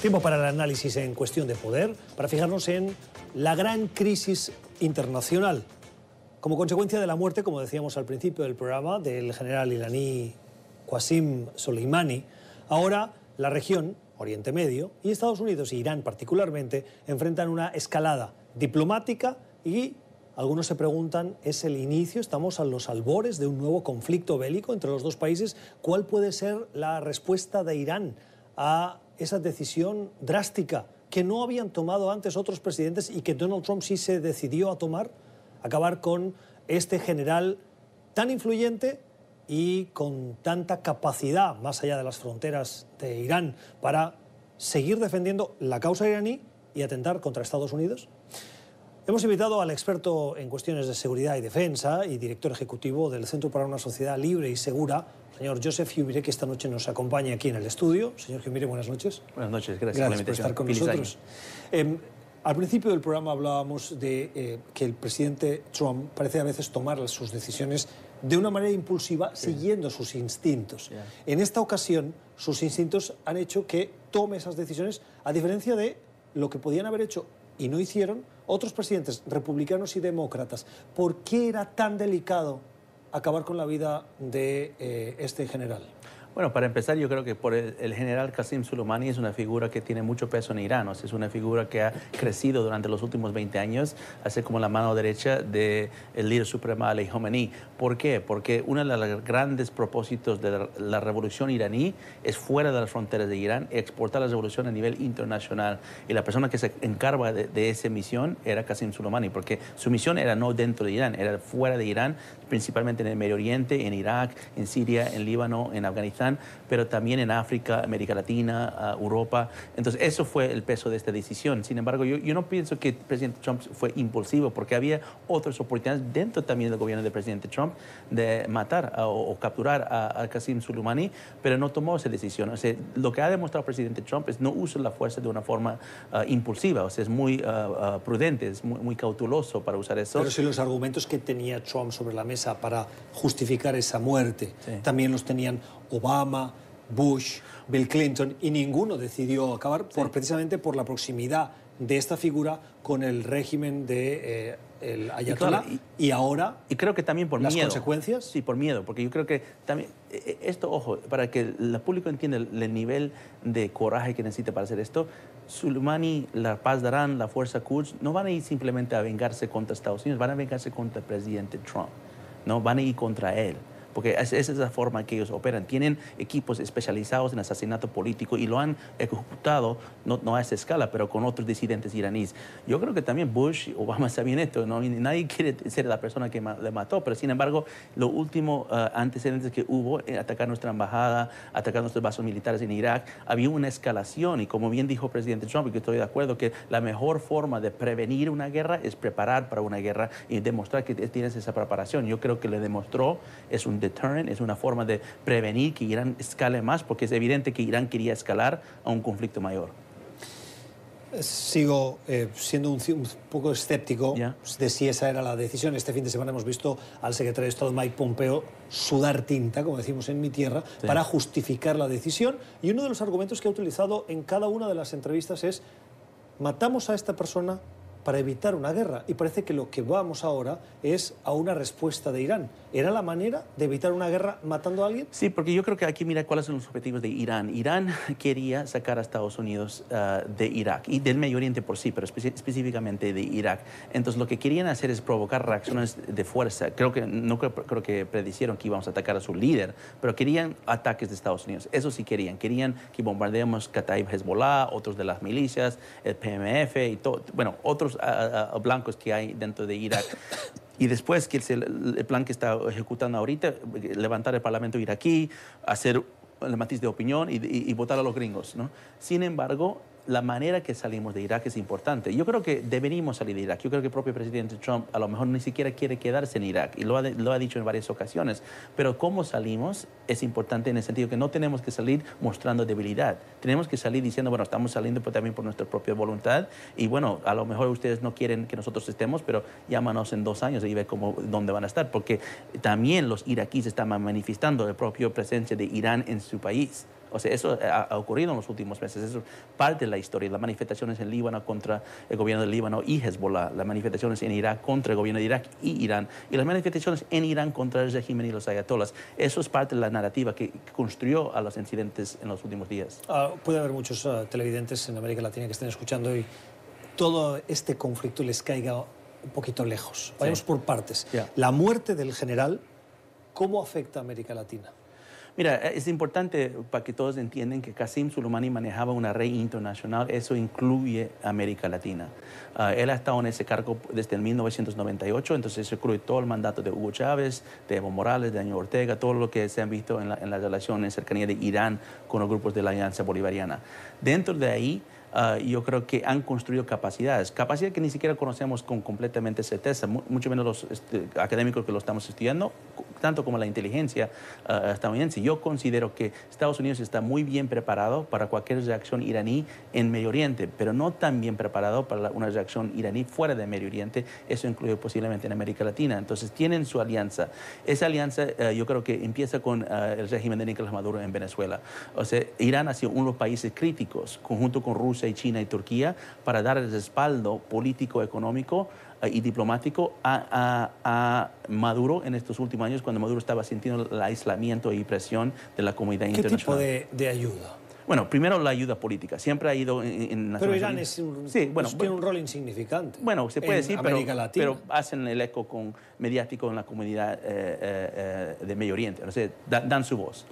Tiempo para el análisis en cuestión de poder, para fijarnos en la gran crisis internacional. Como consecuencia de la muerte, como decíamos al principio del programa, del general iraní Qasim Soleimani, ahora la región, Oriente Medio, y Estados Unidos e Irán particularmente, enfrentan una escalada diplomática y algunos se preguntan, ¿es el inicio? ¿Estamos a los albores de un nuevo conflicto bélico entre los dos países? ¿Cuál puede ser la respuesta de Irán a esa decisión drástica que no habían tomado antes otros presidentes y que Donald Trump sí se decidió a tomar? Acabar con este general tan influyente y con tanta capacidad más allá de las fronteras de Irán para seguir defendiendo la causa iraní y atentar contra Estados Unidos? Hemos invitado al experto en cuestiones de seguridad y defensa y director ejecutivo del Centro para una Sociedad Libre y Segura, señor Joseph Humire, que esta noche nos acompaña aquí en el estudio. Señor Humire, buenas noches. Buenas noches, gracias, gracias por, estar con nosotros. Eh, al principio del programa hablábamos de eh, que el presidente Trump parece a veces tomar sus decisiones de una manera impulsiva, siguiendo sus instintos. En esta ocasión, sus instintos han hecho que tome esas decisiones, a diferencia de lo que podían haber hecho y no hicieron otros presidentes republicanos y demócratas. ¿Por qué era tan delicado acabar con la vida de eh, este general? Bueno, para empezar, yo creo que por el, general Qasim Soleimani es una figura que tiene mucho peso en Irán. O sea, es una figura que ha crecido durante los últimos 20 años, hace como la mano derecha del líder supremo Ali Khomeini. ¿Por qué? Porque uno de los grandes propósitos de la, revolución iraní es fuera de las fronteras de Irán, exportar la revolución a nivel internacional. Y la persona que se encarga de, de esa misión era Qasim Soleimani, porque su misión era no dentro de Irán, era fuera de Irán, principalmente en el Medio Oriente, en Irak, en Siria, en Líbano, en Afganistán, pero también en África, América Latina, Europa. Entonces, eso fue el peso de esta decisión. Sin embargo, yo, yo no pienso que el presidente Trump fue impulsivo, porque había otras oportunidades dentro también del gobierno del presidente Trump de matar o, capturar a, a Qasim Soleimani, pero no tomó esa decisión. O sea, lo que ha demostrado el presidente Trump es no usa la fuerza de una forma uh, impulsiva, o sea, es muy uh, uh, prudente, es muy, muy, cauteloso para usar eso. Pero si los argumentos que tenía Trump sobre la mesa para justificar esa muerte sí. también los tenían Obama, Bush, Bill Clinton, y ninguno decidió acabar por, sí. precisamente por la proximidad de esta figura con el régimen de eh, el Ayatollah y, claro, y, y, ahora y creo que también por las miedo. consecuencias sí por miedo porque yo creo que también eh, esto ojo para que el público entienda el, el nivel de coraje que necesita para hacer esto Soleimani, la Paz Darán, la Fuerza Quds no van a ir simplemente a vengarse contra Estados Unidos van a vengarse contra el presidente Trump no van a ir contra él porque esa es la forma que ellos operan. Tienen equipos especializados en asesinato político y lo han ejecutado, no, no, a esa escala, pero con otros disidentes iraníes. Yo creo que también Bush, Obama sabían esto, ¿no? nadie quiere ser la persona que le mató, pero sin embargo, los últimos uh, antecedentes que hubo, eh, atacar nuestra embajada, atacar nuestros bases militares en Irak, había una escalación y como bien dijo el presidente Trump, y que estoy de acuerdo, que la mejor forma de prevenir una guerra es preparar para una guerra y demostrar que tienes esa preparación. Yo creo que le demostró, es un deterrent, es una forma de prevenir que Irán escale más, porque es evidente que Irán quería escalar a un conflicto mayor. Sigo eh, siendo un, un, poco escéptico yeah. de si esa era la decisión. Este fin de semana hemos visto al secretario de Estado Mike Pompeo sudar tinta, como decimos en mi tierra, sí. para justificar la decisión. Y uno de los argumentos que ha utilizado en cada una de las entrevistas es matamos a esta persona para evitar una guerra. Y parece que lo que vamos ahora es a una respuesta de Irán. ¿Era la manera de evitar una guerra matando a alguien? Sí, porque yo creo que aquí mira cuáles son los objetivos de Irán. Irán quería sacar a Estados Unidos uh, de Irak y del Medio Oriente por sí, pero espe específicamente de Irak. Entonces lo que querían hacer es provocar reacciones de fuerza. Creo que no creo, creo que predicieron que íbamos a atacar a su líder, pero querían ataques de Estados Unidos. Eso sí querían. Querían que bombardeemos Kataib Hezbollah, otros de las milicias, el PMF y todo. Bueno, otros uh, uh, blancos que hay dentro de Irak. Y después, que es el, el, plan que está ejecutando ahorita, levantar el Parlamento iraquí, hacer el matiz de opinión y, y, y votar a los gringos. ¿no? Sin embargo, la manera que salimos de Irak es importante. Yo creo que deberíamos salir de Irak. Yo creo que el propio presidente Trump a lo mejor ni siquiera quiere quedarse en Irak y lo ha, dicho en varias ocasiones. Pero cómo salimos es importante en el sentido que no tenemos que salir mostrando debilidad. Tenemos que salir diciendo, bueno, estamos saliendo también por nuestra propia voluntad y bueno, a lo mejor ustedes no quieren que nosotros estemos, pero llámanos en dos años y ve cómo, dónde van a estar. Porque también los iraquíes están manifestando la propia presencia de Irán en su país O sea, eso ha, ocurrido en los últimos meses. Eso es parte de la historia. Las manifestaciones en Líbano contra el gobierno del Líbano y Hezbollah, las manifestaciones en Irak contra el gobierno de Irak y Irán, y las manifestaciones en Irán contra el régimen y los ayatollahs. Eso es parte de la narrativa que construyó a los incidentes en los últimos días. Ah, puede haber muchos ah, televidentes en América Latina que estén escuchando y todo este conflicto les caiga un poquito lejos. Vayamos por partes. La muerte del general, ¿cómo afecta a América Latina? Mira, es importante para que todos entiendan que Qasim Soleimani manejaba una red internacional, eso incluye América Latina. Ah, él ha estado en ese cargo desde el 1998, entonces eso incluye todo el mandato de Hugo Chávez, de Evo Morales, de Daniel Ortega, todo lo que se han visto en la, en la relación en cercanía de Irán con los grupos de la Alianza Bolivariana. Dentro de ahí, Ah, yo creo que han construido capacidades, capacidades que ni siquiera conocemos con completamente certeza, mucho menos los este, académicos que lo estamos estudiando, tanto como la inteligencia uh, estadounidense. Yo considero que Estados Unidos está muy bien preparado para cualquier reacción iraní en Medio Oriente, pero no tan bien preparado para una reacción iraní fuera de Medio Oriente, eso incluye posiblemente en América Latina. Entonces tienen su alianza. Esa alianza uh, yo creo que empieza con uh, el régimen de Nicolás Maduro en Venezuela. O sea, Irán ha sido uno de los países críticos, conjunto con Rusia y China y Turquía para dar el respaldo político, económico eh, y diplomático a, Maduro en estos últimos años, cuando Maduro estaba sintiendo el aislamiento y presión de la comunidad internacional. ¿Qué tipo de ayuda? Bueno, primero la ayuda política. Siempre ha ido en, Pero Irán es un, sí, bueno, tiene un rol insignificante. Bueno, se puede decir, pero, pero, hacen el eco con, mediático en la comunidad eh, eh, eh, de Medio Oriente. O sea, dan, su voz.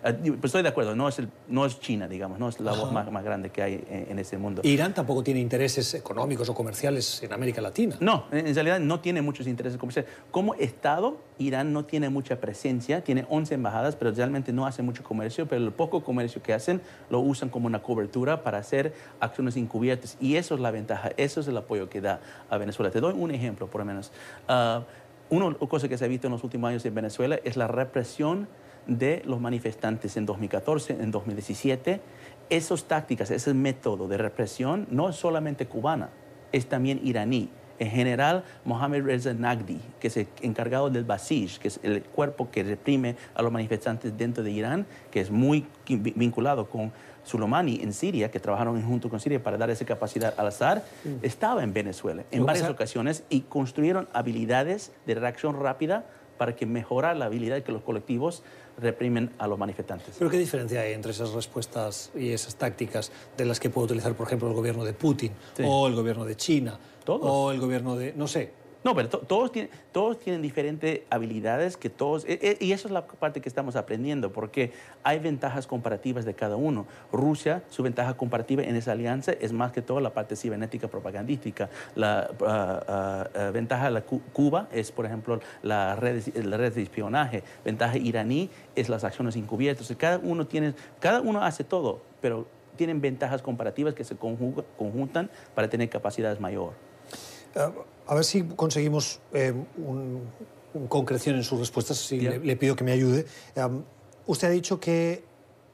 pues estoy de acuerdo, no es, el, no es China, digamos, no es la voz más, más, grande que hay en, ese mundo. Irán tampoco tiene intereses económicos o comerciales en América Latina. No, en, realidad no tiene muchos intereses comerciales. Como Estado, Irán no tiene mucha presencia, tiene 11 embajadas, pero realmente no hace mucho comercio, pero el poco comercio que hacen lo usan como una cobertura para hacer acciones encubiertas. Y eso es la ventaja, eso es el apoyo que da a Venezuela. Te doy un ejemplo, por lo menos. Uh, una cosa que se ha visto en los últimos años en Venezuela es la represión de los manifestantes en 2014, en 2017. Esas tácticas, ese método de represión no es solamente cubana, es también iraní. En general, Mohamed Reza Nagdi, que es el encargado del Basij, que es el cuerpo que reprime a los manifestantes dentro de Irán, que es muy vinculado con Soleimani en Siria, que trabajaron junto con Siria para dar esa capacidad al azar, estaba en Venezuela en varias ocasiones y construyeron habilidades de reacción rápida para que mejorar la habilidad de que los colectivos reprimen a los manifestantes. ¿Pero qué diferencia hay entre esas respuestas y esas tácticas de las que puede utilizar, por ejemplo, el gobierno de Putin o el gobierno de China o el gobierno de, no sé, no, pero todos, tienen, todos tienen diferentes habilidades que todos... E, e, y eso es la parte que estamos aprendiendo, porque hay ventajas comparativas de cada uno. Rusia, su ventaja comparativa en esa alianza es más que todo la parte cibernética propagandística. La ah, ah, ah, ventaja de Cuba es, por ejemplo, la red, de espionaje. Ventaja iraní es las acciones encubiertas. Cada uno, tiene, cada uno hace todo, pero tienen ventajas comparativas que se conjuntan para tener capacidades mayor. A ver si conseguimos eh, un, concreción en sus respuestas, si le, pido que me ayude. usted ha dicho que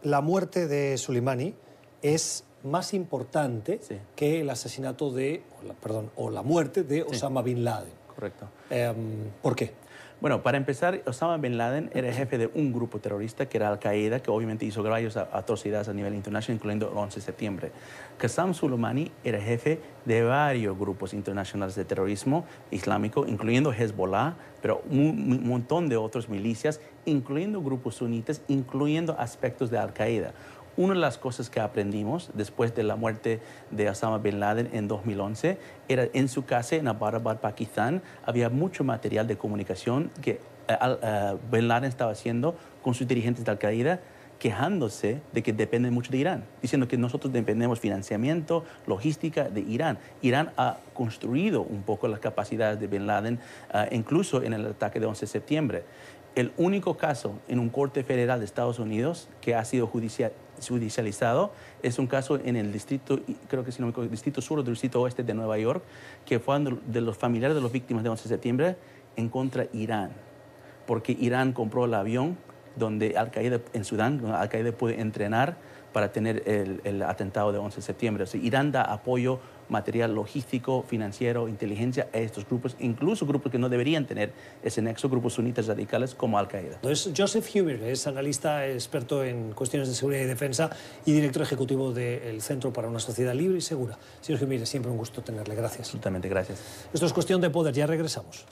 la muerte de Soleimani es más importante que el asesinato de, o la, perdón, o la muerte de Osama Bin Laden. Correcto. Em, ¿Por qué? Bueno, para empezar, Osama Bin Laden era jefe de un grupo terrorista que era Al-Qaeda, que obviamente hizo varias atrocidades a nivel internacional, incluyendo el 11 de septiembre. Qasem Soleimani era jefe de varios grupos internacionales de terrorismo islámico, incluyendo Hezbollah, pero un, montón de otras milicias, incluyendo grupos sunitas, incluyendo aspectos de Al-Qaeda. Una de las cosas que aprendimos después de la muerte de Osama Bin Laden en 2011 era en su casa en Abbottabad, Pakistán, había mucho material de comunicación que eh, eh, Bin Laden estaba haciendo con sus dirigentes de Al-Qaeda quejándose de que dependen mucho de Irán, diciendo que nosotros dependemos financiamiento, logística de Irán. Irán ha construido un poco las capacidades de Bin Laden, eh, incluso en el ataque de 11 de septiembre. El único caso en un corte federal de Estados Unidos que ha sido judicial, judicializado. Es un caso en el distrito, creo que si no me distrito sur o distrito oeste de Nueva York, que fue de los familiares de las víctimas de 11 de septiembre en contra Irán, porque Irán compró el avión donde Al-Qaeda en Sudán, Al-Qaeda puede entrenar para tener el, el atentado de 11 de septiembre. O sea, Irán da apoyo material logístico, financiero, inteligencia a estos grupos, incluso grupos que no deberían tener ese nexo, grupos sunitas radicales como Al-Qaeda. Entonces, Joseph Huber es analista experto en cuestiones de seguridad y defensa y director ejecutivo del Centro para una Sociedad Libre y Segura. Señor Huber, siempre un gusto tenerle. Gracias. Absolutamente, gracias. Esto es cuestión de poder, ya regresamos.